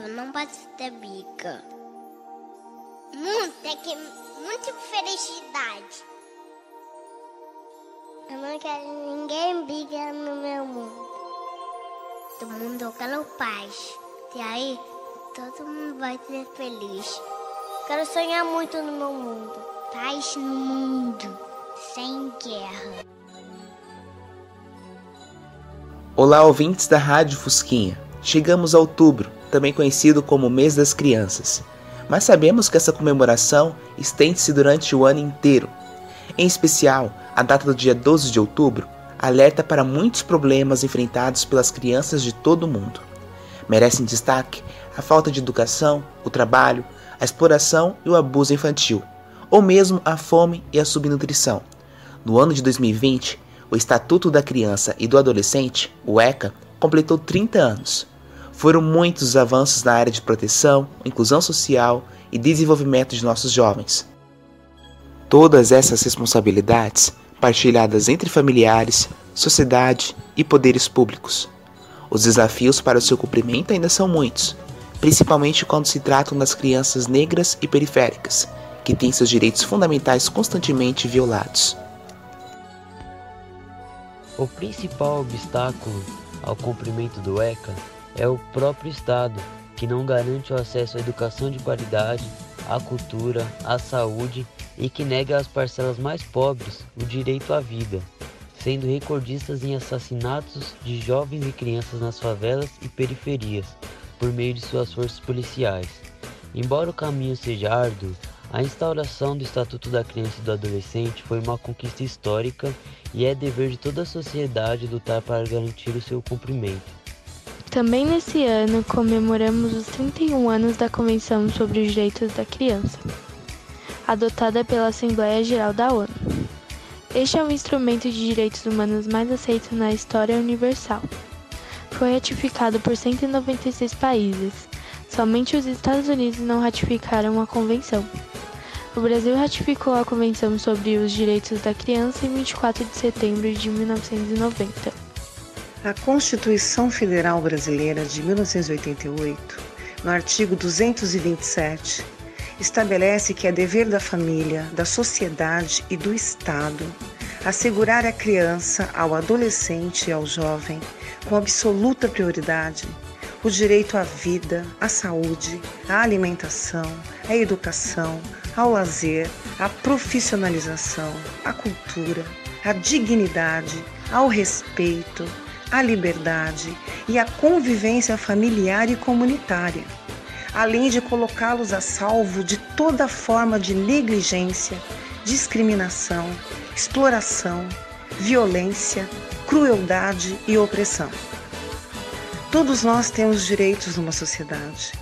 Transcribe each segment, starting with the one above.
mundo não pode ter bica. Mundo tem que muita felicidade. Eu não quero ninguém briga no meu mundo. Todo mundo eu quero paz. E aí, todo mundo vai ser feliz. Quero sonhar muito no meu mundo. Paz no mundo, sem guerra. Olá, ouvintes da Rádio Fusquinha. Chegamos a outubro, também conhecido como Mês das Crianças. Mas sabemos que essa comemoração estende-se durante o ano inteiro. Em especial, a data do dia 12 de outubro alerta para muitos problemas enfrentados pelas crianças de todo o mundo. Merecem destaque a falta de educação, o trabalho, a exploração e o abuso infantil, ou mesmo a fome e a subnutrição. No ano de 2020, o Estatuto da Criança e do Adolescente, o ECA, completou 30 anos. Foram muitos os avanços na área de proteção, inclusão social e desenvolvimento de nossos jovens. Todas essas responsabilidades partilhadas entre familiares, sociedade e poderes públicos. Os desafios para o seu cumprimento ainda são muitos, principalmente quando se tratam das crianças negras e periféricas, que têm seus direitos fundamentais constantemente violados. O principal obstáculo ao cumprimento do ECA é o próprio Estado, que não garante o acesso à educação de qualidade, à cultura, à saúde e que nega às parcelas mais pobres o direito à vida, sendo recordistas em assassinatos de jovens e crianças nas favelas e periferias, por meio de suas forças policiais. Embora o caminho seja árduo, a instauração do Estatuto da Criança e do Adolescente foi uma conquista histórica e é dever de toda a sociedade lutar para garantir o seu cumprimento. Também nesse ano comemoramos os 31 anos da Convenção sobre os Direitos da Criança, adotada pela Assembleia Geral da ONU. Este é o instrumento de direitos humanos mais aceito na história universal. Foi ratificado por 196 países. Somente os Estados Unidos não ratificaram a convenção. O Brasil ratificou a Convenção sobre os Direitos da Criança em 24 de setembro de 1990. A Constituição Federal Brasileira de 1988, no artigo 227, estabelece que é dever da família, da sociedade e do Estado assegurar à criança, ao adolescente e ao jovem, com absoluta prioridade, o direito à vida, à saúde, à alimentação, à educação, ao lazer, à profissionalização, à cultura, à dignidade, ao respeito, a liberdade e a convivência familiar e comunitária, além de colocá-los a salvo de toda forma de negligência, discriminação, exploração, violência, crueldade e opressão. Todos nós temos direitos numa sociedade,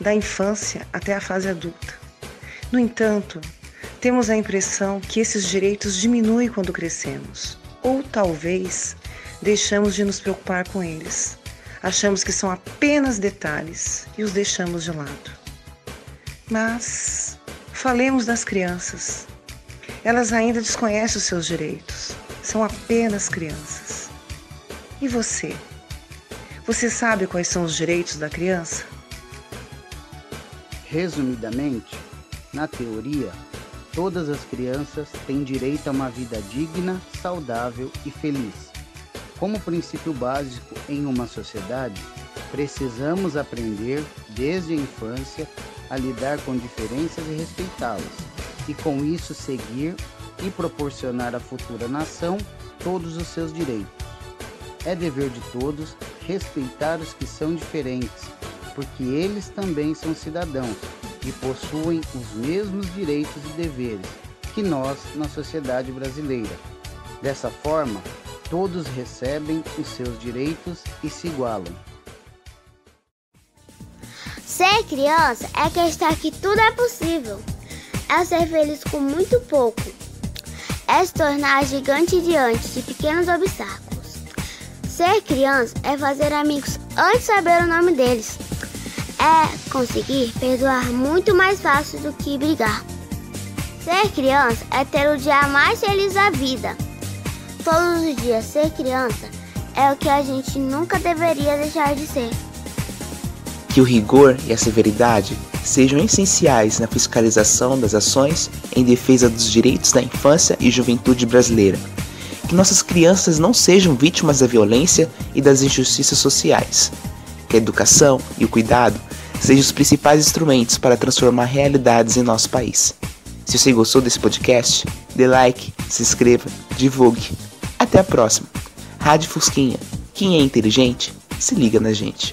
da infância até a fase adulta. No entanto, temos a impressão que esses direitos diminuem quando crescemos, ou talvez deixamos de nos preocupar com eles. Achamos que são apenas detalhes e os deixamos de lado. Mas falemos das crianças. Elas ainda desconhecem os seus direitos. São apenas crianças. E você? Você sabe quais são os direitos da criança? Resumidamente, na teoria, todas as crianças têm direito a uma vida digna, saudável e feliz. Como princípio básico em uma sociedade, precisamos aprender desde a infância a lidar com diferenças e respeitá-las, e com isso seguir e proporcionar à futura nação todos os seus direitos. É dever de todos respeitar os que são diferentes, porque eles também são cidadãos e possuem os mesmos direitos e deveres que nós na sociedade brasileira. Dessa forma, todos recebem os seus direitos e se igualam. Ser criança é acreditar que tudo é possível. É ser feliz com muito pouco. É se tornar gigante diante de pequenos obstáculos. Ser criança é fazer amigos antes de saber o nome deles. É conseguir perdoar muito mais fácil do que brigar. Ser criança é ter o dia mais feliz da vida. Todos os dias ser criança é o que a gente nunca deveria deixar de ser. Que o rigor e a severidade sejam essenciais na fiscalização das ações em defesa dos direitos da infância e juventude brasileira. Que nossas crianças não sejam vítimas da violência e das injustiças sociais. Que a educação e o cuidado sejam os principais instrumentos para transformar realidades em nosso país. Se você gostou desse podcast, dê like, se inscreva, divulgue. Até a próxima. Rádio Fusquinha. Quem é inteligente, se liga na gente.